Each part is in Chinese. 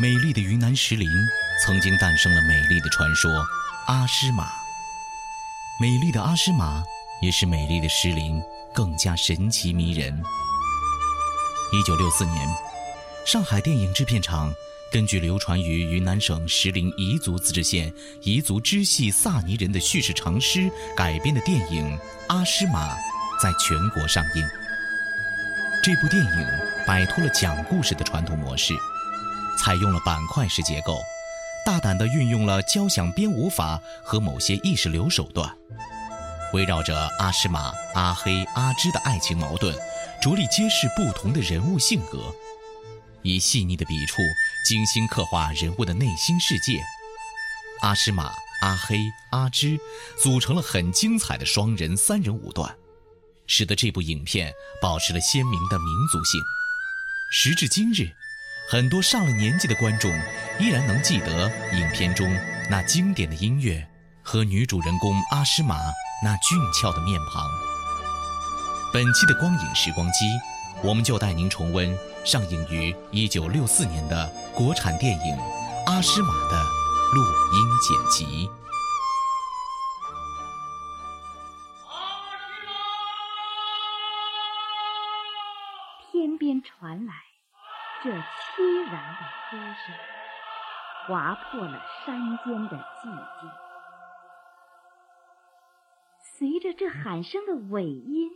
美丽的云南石林，曾经诞生了美丽的传说——阿诗玛。美丽的阿诗玛，也是美丽的石林更加神奇迷人。一九六四年，上海电影制片厂根据流传于云南省石林彝族自治县彝族支系萨尼人的叙事长诗改编的电影《阿诗玛》在全国上映。这部电影摆脱了讲故事的传统模式，采用了板块式结构，大胆地运用了交响编舞法和某些意识流手段，围绕着阿诗玛、阿黑、阿芝的爱情矛盾，着力揭示不同的人物性格。以细腻的笔触，精心刻画人物的内心世界。阿诗玛、阿黑、阿芝组成了很精彩的双人、三人舞段，使得这部影片保持了鲜明的民族性。时至今日，很多上了年纪的观众依然能记得影片中那经典的音乐和女主人公阿诗玛那俊俏的面庞。本期的光影时光机。我们就带您重温上映于一九六四年的国产电影《阿诗玛》的录音剪辑。天边传来这凄然的歌声，划破了山间的寂静。随着这喊声的尾音。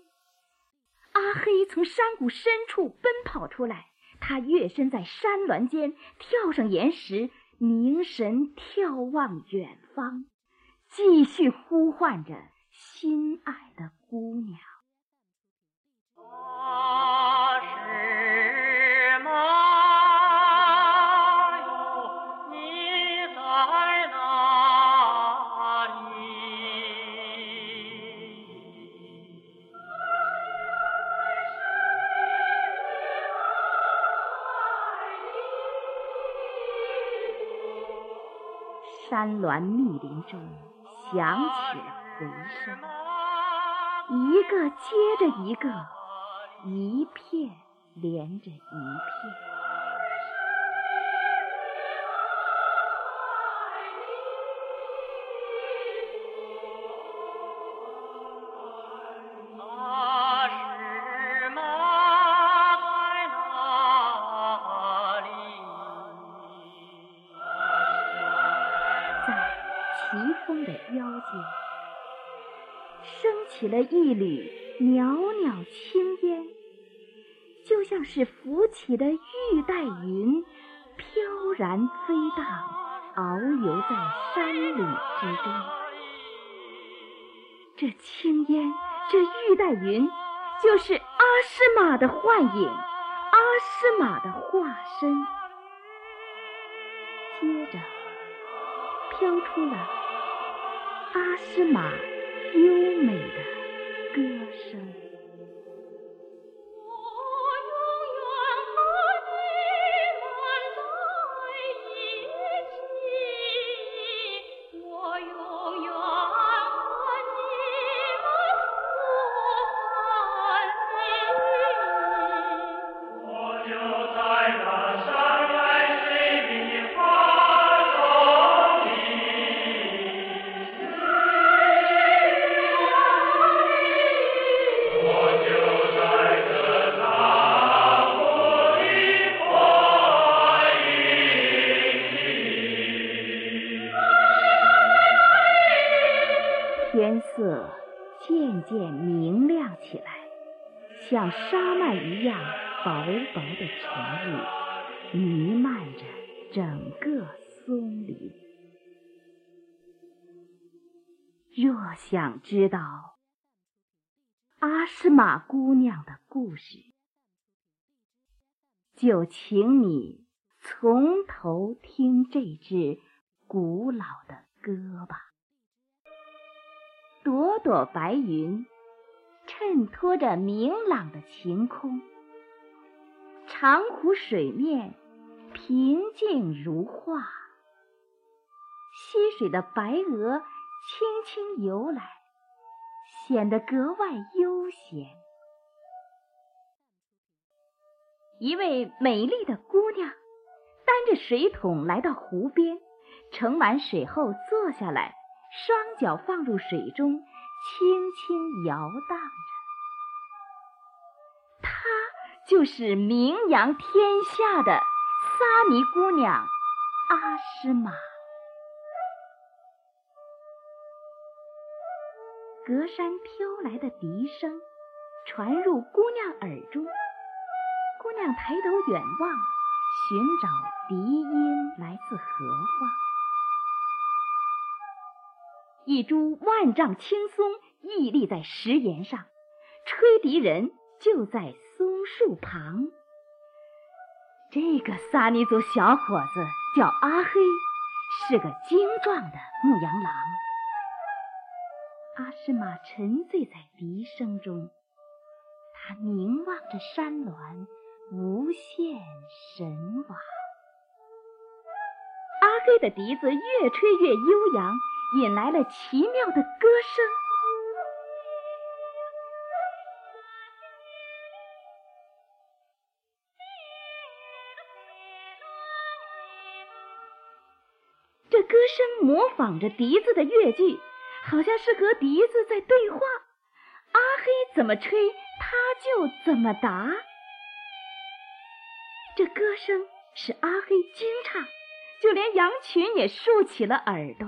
阿黑从山谷深处奔跑出来，他跃身在山峦间，跳上岩石，凝神眺望远方，继续呼唤着心爱的姑娘。山峦密林中响起了回声，一个接着一个，一片连着一片。起了一缕袅袅青烟，就像是浮起的玉带云，飘然飞荡，遨游在山岭之中。这青烟，这玉带云，就是阿诗玛的幻影，阿诗玛的化身。接着。飘出了阿诗玛优美的歌声。知道阿诗玛姑娘的故事，就请你从头听这支古老的歌吧。朵朵白云衬托着明朗的晴空，长湖水面平静如画，溪水的白鹅轻轻游来，显得格外悠闲。一位美丽的姑娘担着水桶来到湖边，盛满水后坐下来。双脚放入水中，轻轻摇荡着。她就是名扬天下的萨尼姑娘阿诗玛。隔山飘来的笛声传入姑娘耳中，姑娘抬头远望，寻找笛音来自何方。一株万丈青松屹立在石岩上，吹笛人就在松树旁。这个萨尼族小伙子叫阿黑，是个精壮的牧羊狼。阿诗玛沉醉在笛声中，他凝望着山峦，无限神往。阿黑的笛子越吹越悠扬。引来了奇妙的歌声。这歌声模仿着笛子的乐句，好像是和笛子在对话。阿黑怎么吹，他就怎么答。这歌声使阿黑惊诧，就连羊群也竖起了耳朵。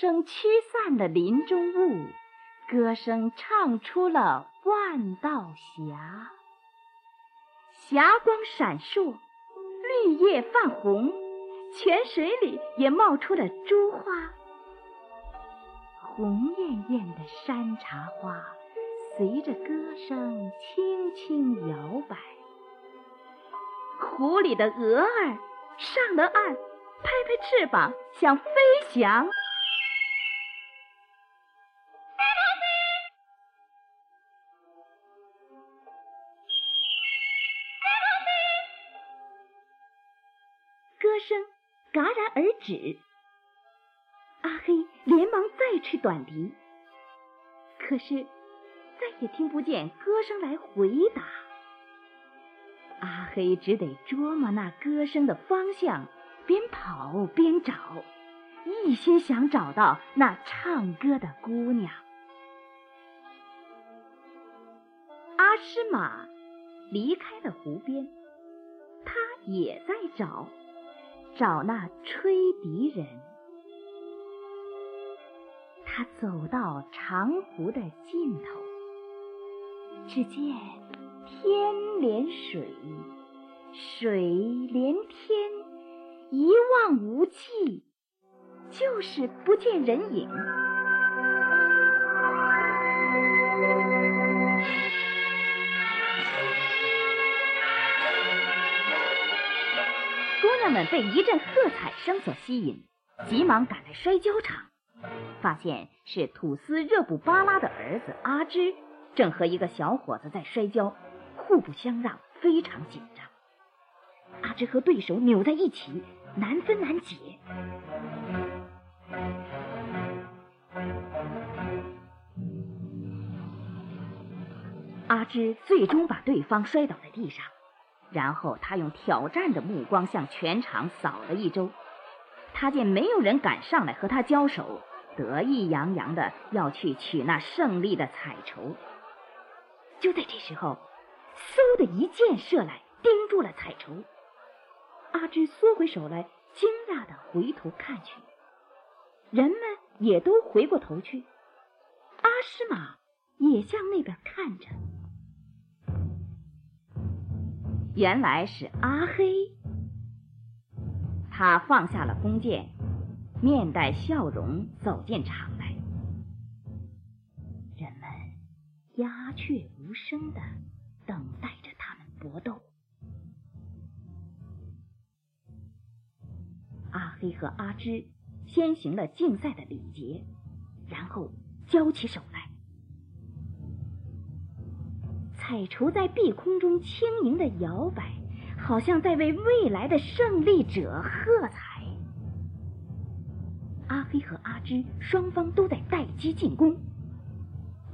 声驱散了林中雾，歌声唱出了万道霞。霞光闪烁，绿叶泛红，泉水里也冒出了珠花。红艳艳的山茶花随着歌声轻轻摇摆。湖里的鹅儿上了岸，拍拍翅膀想飞翔。止，阿黑连忙再吹短笛，可是再也听不见歌声来回答。阿黑只得琢磨那歌声的方向，边跑边找，一心想找到那唱歌的姑娘。阿诗玛离开了湖边，他也在找。找那吹笛人，他走到长湖的尽头，只见天连水，水连天，一望无际，就是不见人影。他们被一阵喝彩声所吸引，急忙赶来摔跤场，发现是土司热布巴拉的儿子阿芝正和一个小伙子在摔跤，互不相让，非常紧张。阿芝和对手扭在一起，难分难解。阿芝最终把对方摔倒在地上，然后他用挑战的目光向全场扫了一周。他见没有人敢上来和他交手，得意洋洋的要去取那胜利的彩绸。就在这时候，嗖的一箭射来，钉住了彩绸。阿芝缩回手来，惊讶的回头看去，人们也都回过头去，阿诗玛也向那边看着。原来是阿黑，他放下了弓箭，面带笑容走进场来。人们鸦雀无声的等待着他们搏斗。阿黑和阿芝先行了竞赛的礼节，然后交起手彩绸在碧空中轻盈的摇摆，好像在为未来的胜利者喝彩。阿黑和阿芝双方都在待机进攻，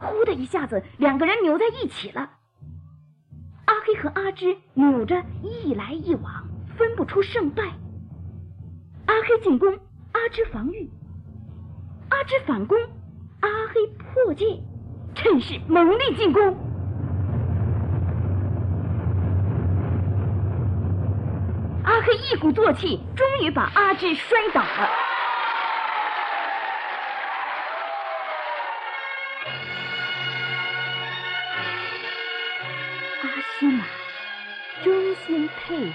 呼的一下子，两个人扭在一起了。阿黑和阿芝扭着一来一往，分不出胜败。阿黑进攻，阿芝防御；阿芝反攻，阿黑破戒，趁势猛力进攻。黑一鼓作气，终于把阿芝摔倒了。阿诗玛衷心佩服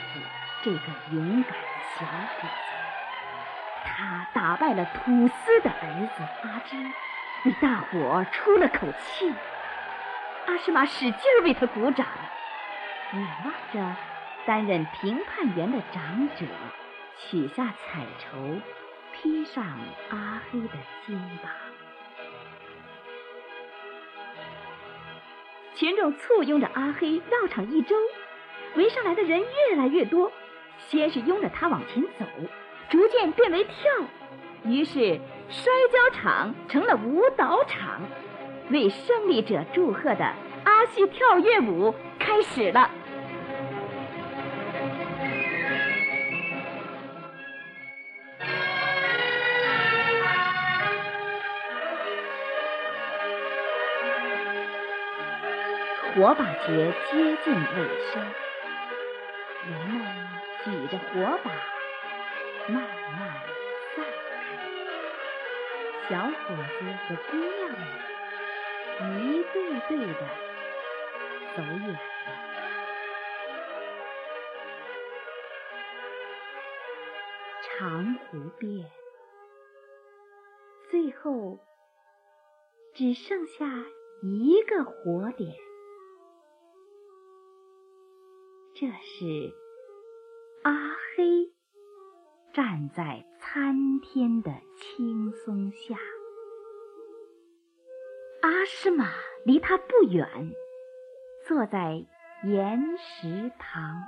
这个勇敢的小伙子。他打败了土司的儿子阿芝，为大伙出了口气。阿诗玛使劲为他鼓掌，眼望着担任评判员的长者取下彩绸，披上阿黑的肩膀。群众簇拥着阿黑绕场一周，围上来的人越来越多，先是拥着他往前走。逐渐变为跳，于是摔跤场成了舞蹈场，为胜利者祝贺的阿西跳跃舞开始了。火把节接近尾声，人们举着火把。慢慢散开，小伙子和姑娘们一对对的走远了。长湖边，最后只剩下一个火点，这是阿黑。站在参天的青松下，阿诗玛离他不远，坐在岩石旁。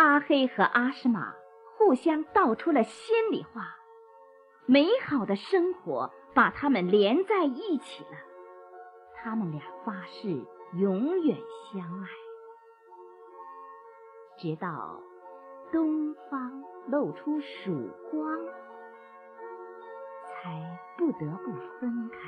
阿黑和阿诗玛互相道出了心里话，美好的生活把他们连在一起了。他们俩发誓永远相爱，直到东方露出曙光，才不得不分开。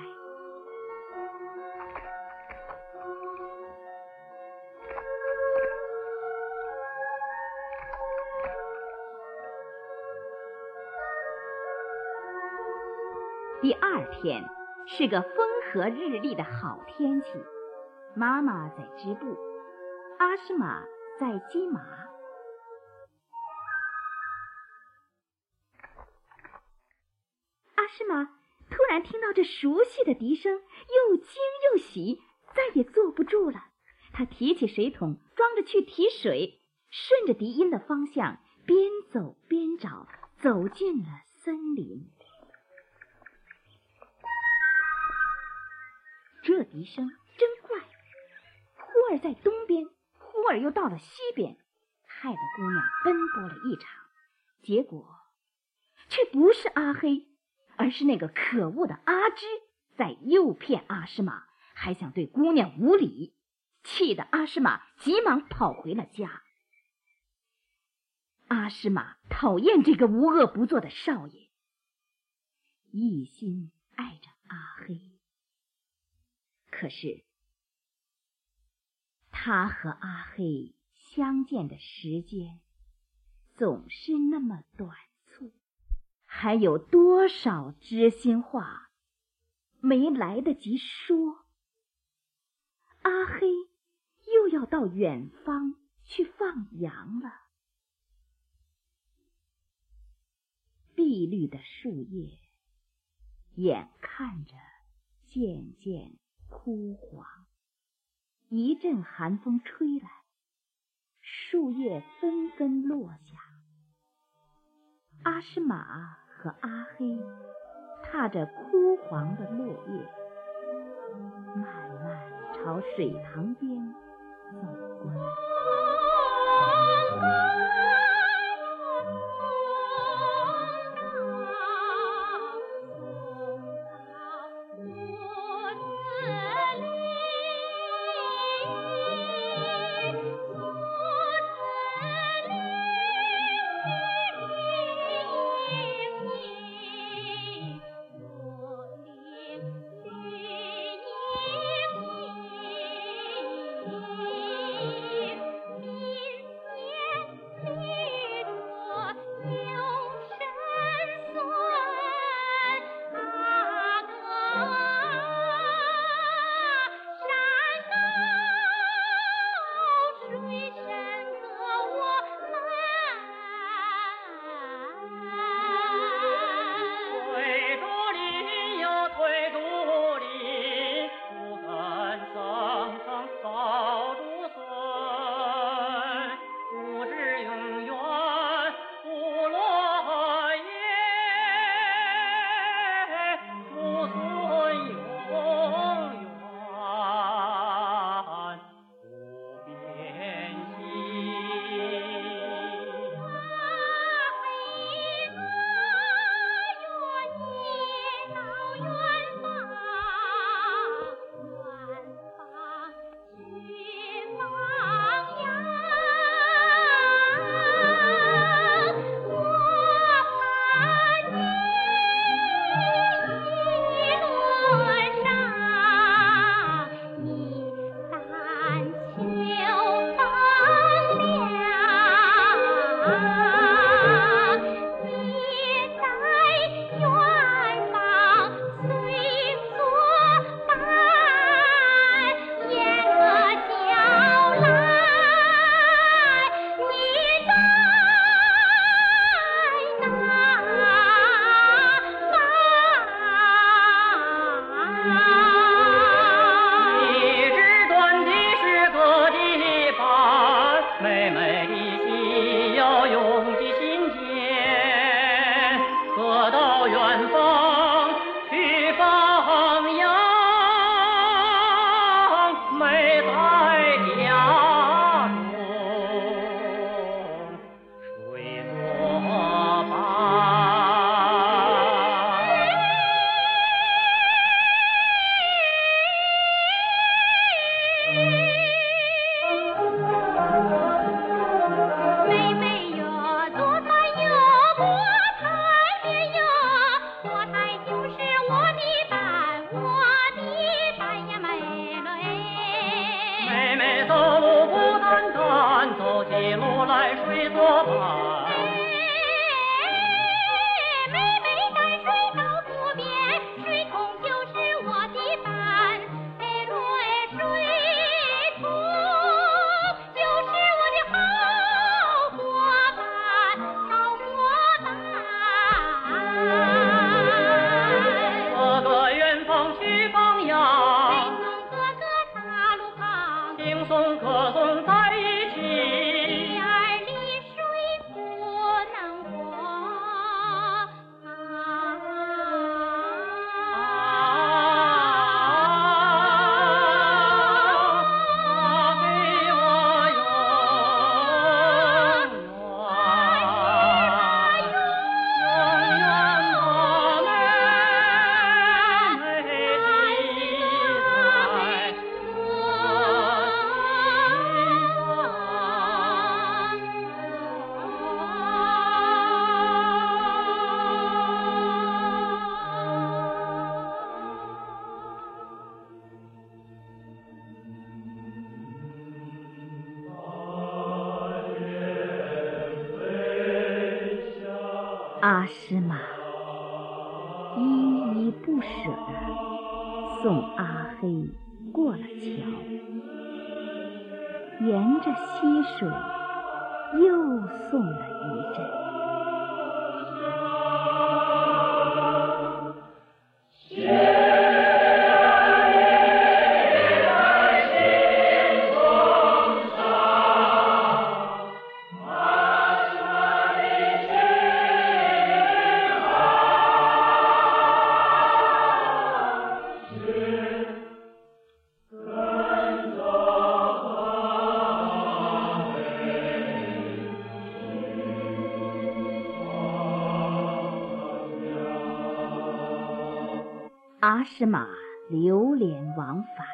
第二天是个风和日丽的好天气，妈妈在织布，阿诗玛在骑马。阿诗玛突然听到这熟悉的笛声，又惊又喜，再也坐不住了。她提起水桶，装着去提水，顺着笛音的方向边走边找，走进了森林。这笛声真怪，忽而在东边，忽而又到了西边，害得姑娘奔波了一场，结果却不是阿黑，而是那个可恶的阿芝在诱骗阿诗玛，还想对姑娘无礼，气得阿诗玛急忙跑回了家。阿诗玛讨厌这个无恶不作的少爷，一心爱着阿黑。可是，他和阿黑相见的时间总是那么短促，还有多少知心话没来得及说？阿黑又要到远方去放羊了。碧绿的树叶，眼看着渐渐。枯黄，一阵寒风吹来，树叶纷纷落下。阿诗玛和阿黑踏着枯黄的落叶，慢慢朝水塘边来水作宝。阿诗阿诗玛流连忘返，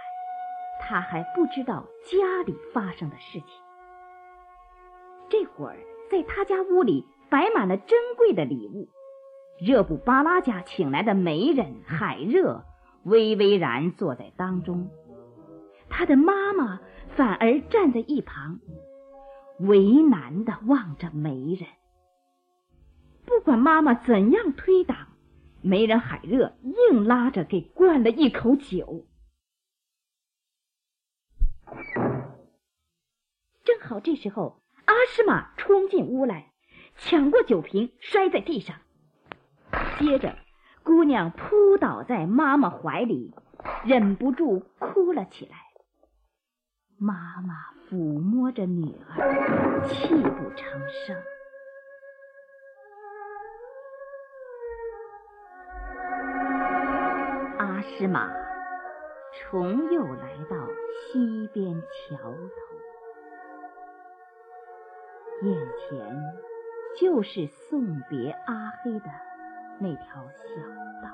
他还不知道家里发生的事情。这会儿，在他家屋里摆满了珍贵的礼物，热布巴拉家请来的媒人海热巍巍然坐在当中，他的妈妈反而站在一旁，为难的望着媒人。不管妈妈怎样推挡，媒人海热硬拉着给灌了一口酒。正好这时候，阿诗玛冲进屋来，抢过酒瓶摔在地上，接着姑娘扑倒在妈妈怀里，忍不住哭了起来。妈妈抚摸着女儿，泣不成声。阿诗玛重又来到西边桥头，眼前就是送别阿黑的那条小道。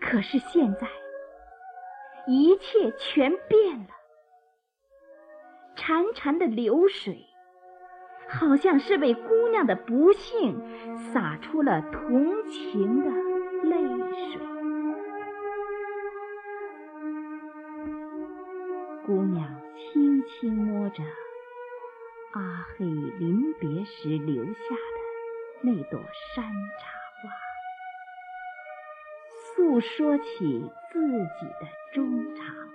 可是现在，一切全变了，潺潺的流水。好像是为姑娘的不幸洒出了同情的泪水。姑娘轻轻摸着阿黑临别时留下的那朵山茶花，诉说起自己的衷肠。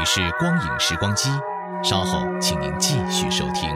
里是光影时光机，稍后请您继续收听。